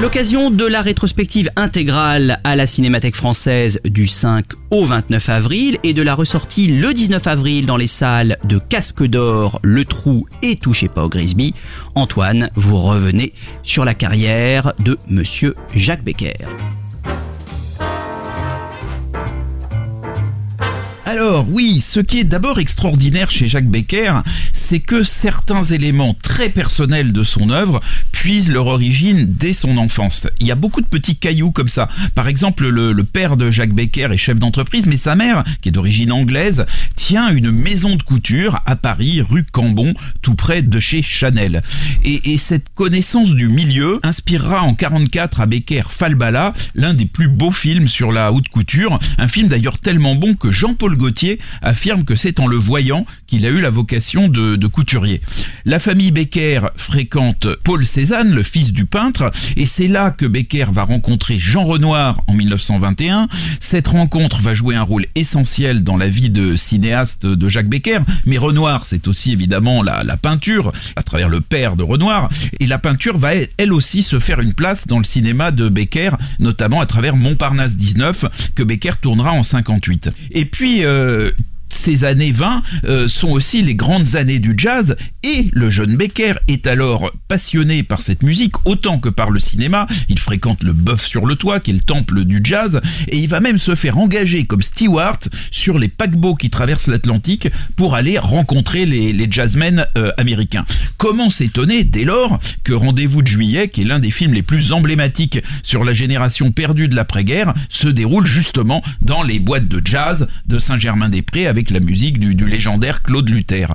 L'occasion de la rétrospective intégrale à la Cinémathèque française du 5 au 29 avril et de la ressortie le 19 avril dans les salles de Casque d'Or, Le Trou et Touchez pas au Grisby, Antoine, vous revenez sur la carrière de Monsieur Jacques Becker. Alors oui, ce qui est d'abord extraordinaire chez Jacques Becker, c'est que certains éléments très personnels de son œuvre puisent leur origine dès son enfance. Il y a beaucoup de petits cailloux comme ça. Par exemple, le, père de Jacques Becker est chef d'entreprise, mais sa mère, qui est d'origine anglaise, tient une maison de couture à Paris, rue Cambon, tout près de chez Chanel. Et, et cette connaissance du milieu inspirera en 44 à Becker Falbala, l'un des plus beaux films sur la haute couture, un film d'ailleurs tellement bon que Jean-Paul Gaultier affirme que c'est en le voyant qu'il a eu la vocation de, couturier. La famille Becker fréquente Paul Cézanne, le fils du peintre, et c'est là que Becker va rencontrer Jean Renoir en 1921. Cette rencontre va jouer un rôle essentiel dans la vie de cinéaste de Jacques Becker, mais Renoir, c'est aussi évidemment la, peinture, à travers le père de Renoir, et la peinture va elle aussi se faire une place dans le cinéma de Becker, notamment à travers Montparnasse 19, que Becker tournera en 58. Et puis, euh, ces années 20 euh, sont aussi les grandes années du jazz et le jeune Becker est alors passionné par cette musique autant que par le cinéma. Il fréquente le Bœuf sur le Toit qui est le temple du jazz et il va même se faire engager comme steward sur les paquebots qui traversent l'Atlantique pour aller rencontrer les, jazzmen euh, américains. Comment s'étonner dès lors que Rendez-vous de juillet, qui est l'un des films les plus emblématiques sur la génération perdue de l'après-guerre, se déroule justement dans les boîtes de jazz de Saint-Germain-des-Prés avec la musique du, légendaire Claude Luther.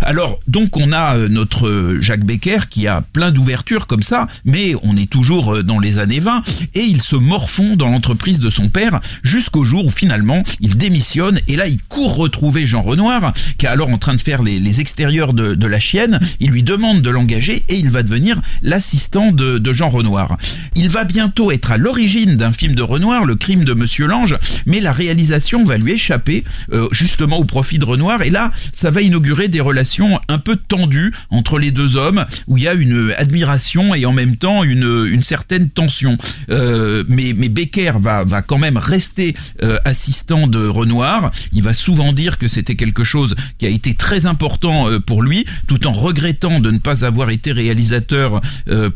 Alors, donc on a euh, notre Jacques Becker qui a plein d'ouvertures comme ça, mais on est toujours euh, dans les années 20 et il se morfond dans l'entreprise de son père jusqu'au jour où finalement il démissionne et là il court retrouver Jean Renoir qui est alors en train de faire les, extérieurs de, la chienne. Il lui demande de l'engager et il va devenir l'assistant de, de Jean Renoir. Il va bientôt être à l'origine d'un film de Renoir, Le crime de Monsieur Lange, mais la réalisation va lui échapper euh, justement au profit de Renoir. Et là, ça va inaugurer des relations un peu tendues entre les deux hommes, où il y a une admiration et en même temps une, une certaine tension. Euh, mais, mais Becker va, va quand même rester euh, assistant de Renoir. Il va souvent dire que c'était quelque chose qui a été très important euh, pour lui, tout en regrettant de ne pas avoir été réalisateur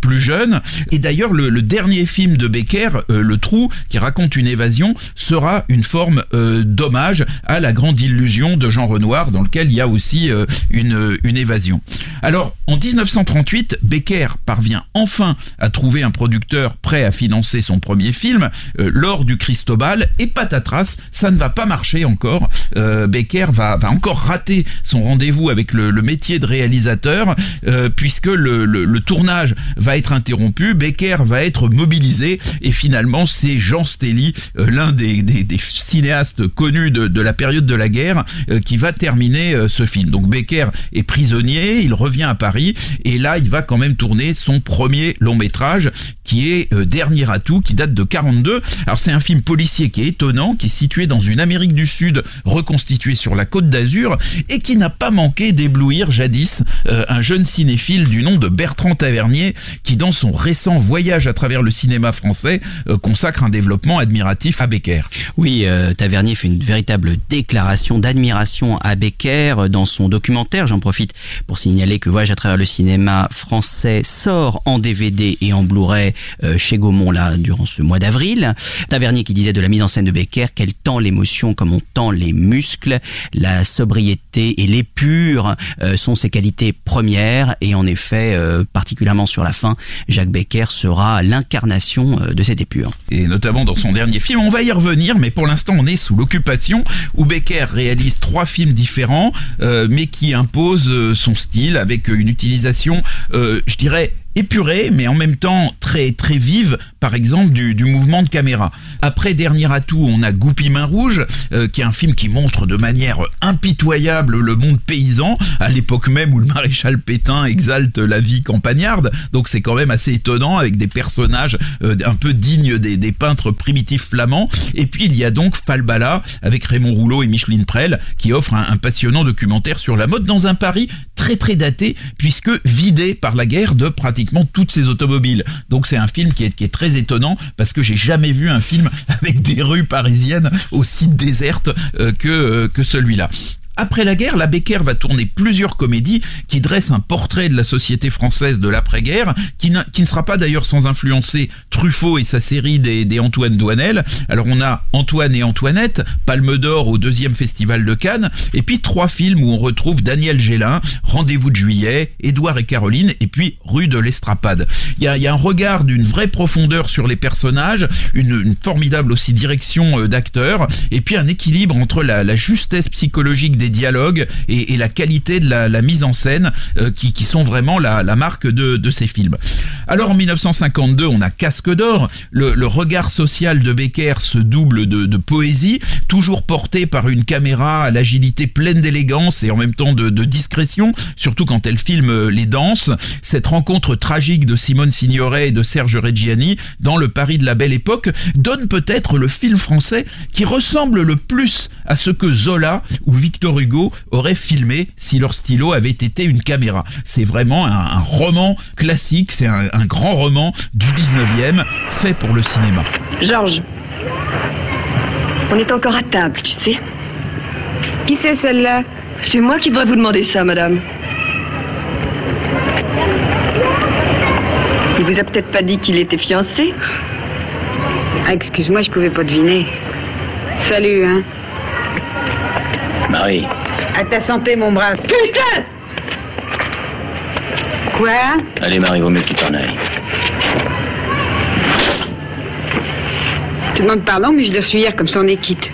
plus jeune. Et d'ailleurs, le, le, dernier film de Becker, Le Trou, qui raconte une évasion, sera une forme d'hommage à la grande de Jean Renoir, dans lequel il y a aussi euh, une, évasion. Alors, en 1938, Becker parvient enfin à trouver un producteur prêt à financer son premier film, euh, lors du Cristobal, et patatras, ça ne va pas marcher encore. Euh, Becker va, encore rater son rendez-vous avec le, métier de réalisateur, euh, puisque le, tournage va être interrompu, Becker va être mobilisé, et finalement c'est Jean Stelly, euh, l'un des, cinéastes connus de, de la période de la guerre, Euh, qui va terminer euh, ce film. Donc Becker est prisonnier, il revient à Paris et là il va quand même tourner son premier long métrage qui est euh, Dernier atout qui date de 42. Alors c'est un film policier qui est étonnant, qui est situé dans une Amérique du Sud reconstituée sur la côte d'Azur et qui n'a pas manqué d'éblouir jadis un jeune cinéphile du nom de Bertrand Tavernier qui dans son récent voyage à travers le cinéma français consacre un développement admiratif à Becker. Oui, Tavernier fait une véritable déclaration d'admiration à Becker dans son documentaire. J'en profite pour signaler que Voyage à travers le cinéma français sort en DVD et en Blu-ray euh, chez Gaumont là durant ce mois d'avril. Tavernier qui disait de la mise en scène de Becker qu'elle tend l'émotion comme on tend les muscles. La sobriété et l'épure euh, sont ses qualités premières et en effet, euh, particulièrement sur la fin, Jacques Becker sera l'incarnation de cette épure. Et notamment dans son dernier film, on va y revenir, mais pour l'instant on est sous l'occupation où Becker réalise trois films différents, euh, mais qui imposent euh, son style avec une utilisation, euh, je dirais, épurée, mais en même temps très très vive, par exemple du, mouvement de caméra. Après Dernier atout, on a Goupy Main Rouge, euh, qui est un film qui montre de manière impitoyable le monde paysan, à l'époque même où le maréchal Pétain exalte la vie campagnarde. Donc c'est quand même assez étonnant, avec des personnages euh, un peu dignes des, des, peintres primitifs flamands. Et puis il y a donc Falbala, avec Raymond Rouleau et Micheline Prel, qui offre un, un passionnant documentaire sur la mode dans un Paris très très daté, puisque vidé par la guerre de pratiquement toutes ces automobiles. Donc c'est un film qui est, très étonnant parce que j'ai jamais vu un film avec des rues parisiennes aussi désertes euh, euh, que celui-là. Après la guerre, la Becker va tourner plusieurs comédies qui dressent un portrait de la société française de l'après-guerre, qui, qui, ne sera pas d'ailleurs sans influencer Truffaut et sa série des, des, Antoine Douanel. Alors on a Antoine et Antoinette, Palme d'Or au deuxième festival de Cannes, et puis trois films où on retrouve Daniel Gélin, Rendez-vous de juillet, Édouard et Caroline, et puis Rue de l'Estrapade. Il y a, y a un regard d'une vraie profondeur sur les personnages, une, une formidable aussi direction euh, d'acteurs, et puis un équilibre entre la, la justesse psychologique des dialogues et, la qualité de la, mise en scène euh, qui, sont vraiment la, marque de, ces films. Alors en 1952, on a Casque d'or. Le, le, regard social de Becker se double de, de, poésie, toujours porté par une caméra à l'agilité pleine d'élégance et en même temps de, de, discrétion, surtout quand elle filme les danses. Cette rencontre tragique de Simone Signoret et de Serge Reggiani dans le Paris de la Belle Époque donne peut-être le film français qui ressemble le plus à ce que Zola ou Victor Hugo auraient filmé si leur stylo avait été une caméra. C'est vraiment un, un, roman classique, c'est un, un, grand roman du 19e fait pour le cinéma. Georges, on est encore à table, tu sais. Qui c'est celle-là? C'est moi qui devrais vous demander ça, madame. Il vous a peut-être pas dit qu'il était fiancé Ah, excuse-moi, je pouvais pas deviner. Salut, hein. Marie. À ta santé, mon brave. Putain Quoi Allez, Marie, vaut mieux que tu t'en ailles. Je demande pardon, mais je l'ai reçu hier, comme ça on est quitte.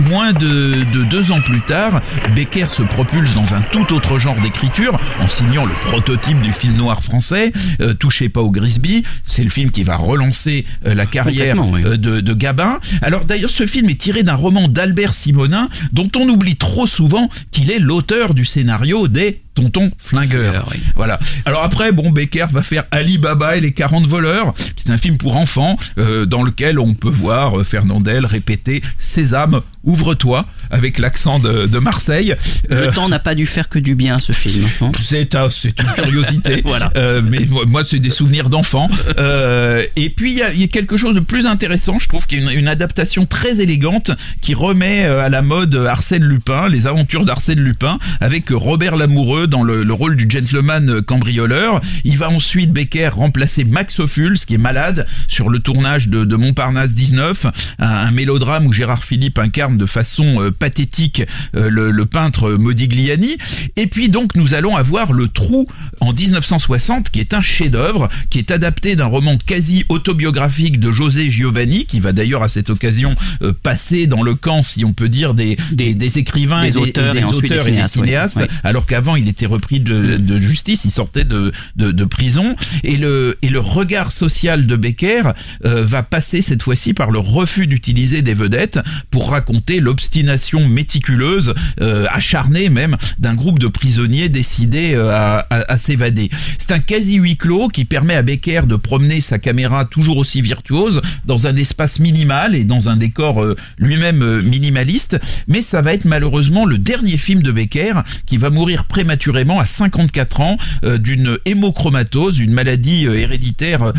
Moins de, de, deux ans plus tard, Becker se propulse dans un tout autre genre d'écriture en signant le prototype du film noir français, euh, Touchez pas au Grisby. C'est le film qui va relancer euh, la carrière oui. euh, de, de, Gabin. Alors d'ailleurs, ce film est tiré d'un roman d'Albert Simonin dont on oublie trop souvent qu'il est l'auteur du scénario des Tonton Flingueur. Oui. Voilà. Alors après, bon, Becker va faire Ali Baba et les 40 voleurs. C'est un film pour enfants euh, dans lequel on peut voir Fernandel répéter Sésame, ouvre-toi avec l'accent de, de, Marseille. Le euh, temps n'a pas dû faire que du bien ce film. C'est c'est une curiosité. voilà. Euh, mais moi, c'est des souvenirs d'enfants. Euh, et puis il y, y, a quelque chose de plus intéressant. Je trouve qu'il y a une, une, adaptation très élégante qui remet à la mode Arsène Lupin, les aventures d'Arsène Lupin, avec Robert Lamoureux dans le, le, rôle du gentleman cambrioleur. Il va ensuite Becker remplacer Max Ophuls, qui est malade, sur le tournage de, de Montparnasse 19, un, un, mélodrame où Gérard Philippe incarne de façon pathétique euh, le, le, peintre Modigliani. Et puis donc nous allons avoir Le Trou en 1960, qui est un chef-d'œuvre, qui est adapté d'un roman quasi autobiographique de José Giovanni, qui va d'ailleurs à cette occasion euh, passer dans le camp, si on peut dire, des, des, des écrivains des et des auteurs et, des, auteurs et des cinéastes, alors qu'avant il était repris de, de, justice, il sortait de, de, de, prison. Et le, et le regard social de Becker euh, va passer cette fois-ci par le refus d'utiliser des vedettes pour raconter l'obstination méticuleuse, euh, acharnée même, d'un groupe de prisonniers décidés euh, à, à, à s'évader. C'est un quasi huis clos qui permet à Becker de promener sa caméra toujours aussi virtuose dans un espace minimal et dans un décor euh, lui-même euh, minimaliste. Mais ça va être malheureusement le dernier film de Becker qui va mourir prématurément à 54 ans d'une hémochromatose, une maladie héréditaire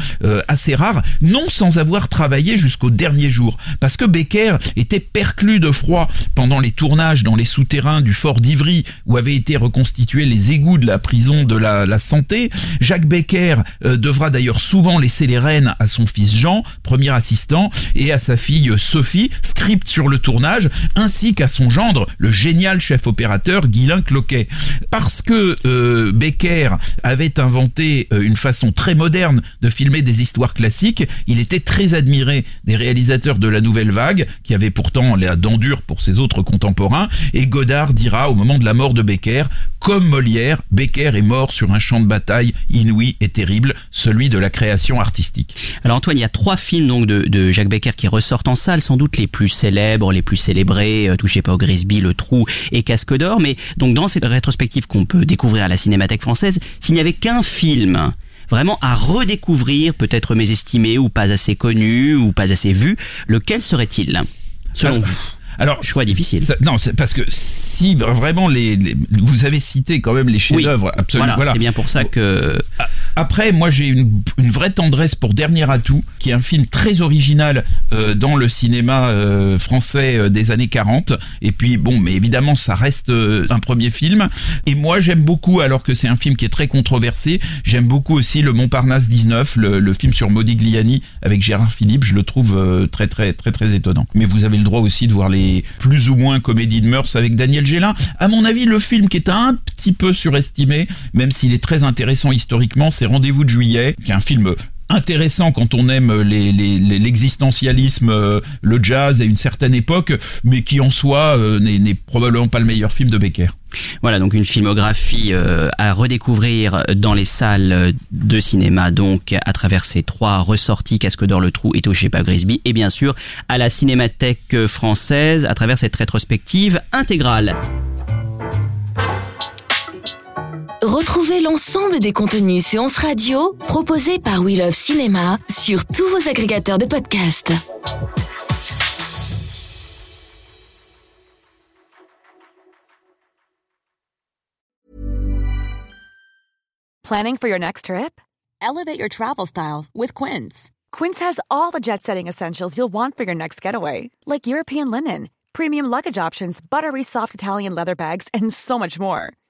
assez rare, non sans avoir travaillé jusqu'au dernier jour. Parce que Becker était perclus de froid pendant les tournages dans les souterrains du fort d'Ivry où avaient été reconstitués les égouts de la prison de la, la santé. Jacques Becker euh, devra d'ailleurs souvent laisser les rênes à son fils Jean, premier assistant, et à sa fille Sophie, script sur le tournage, ainsi qu'à son gendre, le génial chef opérateur Guylain Cloquet. Parce que euh, Becker avait inventé euh, une façon très moderne de filmer des histoires classiques, il était très admiré des réalisateurs de la nouvelle vague, qui avaient pourtant la dent dure pour ses autres contemporains, et Godard dira au moment de la mort de Becker, comme Molière, Becker est mort sur un champ de bataille inouï et terrible, celui de la création artistique. Alors Antoine, il y a trois films donc de, de Jacques Becker qui ressortent en salle, sans doute les plus célèbres, les plus célébrés, euh, Touchez pas au Grisby, Le Trou et Casque d'Or. Mais donc dans cette rétrospective qu'on peut découvrir à la Cinémathèque française, s'il n'y avait qu'un film vraiment à redécouvrir, peut-être mésestimé ou pas assez connu ou pas assez vu, lequel serait-il selon Ah, vous? Alors, Choix difficile. Ça- non, c'est parce que si vraiment les, les- vous avez cité quand même les chefs-d'œuvre, absolument. Voilà, Voilà. c'est bien pour ça que Après, moi, j'ai une, une vraie tendresse pour Dernier Atout, qui est un film très original euh, dans le cinéma euh, français euh, des années 40. Et puis, bon, mais évidemment, ça reste euh, un premier film. Et moi, j'aime beaucoup, alors que c'est un film qui est très controversé, j'aime beaucoup aussi le Montparnasse 19, le, le film sur Modigliani avec Gérard Philippe. Je le trouve euh, très, très, très, très étonnant. Mais vous avez le droit aussi de voir les plus ou moins comédies de mœurs avec Daniel Gélin. À mon avis, le film qui est un petit peu surestimé, même s'il est très intéressant historiquement, c'est Rendez-vous de juillet, qui est un film intéressant quand on aime l'existentialisme, euh, le jazz et une certaine époque, mais qui en soi euh, n'est probablement pas le meilleur film de Becker. Voilà, donc une filmographie euh, à redécouvrir dans les salles de cinéma, donc à travers ces trois ressorties, Casque d'Or, Le Trou et Touchez pas Grisby, et bien sûr à la Cinémathèque française à travers cette rétrospective intégrale. Retrouvez l'ensemble des contenus séances radio proposés par We Love Cinéma sur tous vos agrégateurs de podcasts. Planning for your next trip? Elevate your travel style with Quince. Quince has all the jet setting essentials you'll want for your next getaway, like European linen, premium luggage options, buttery soft Italian leather bags, and so much more.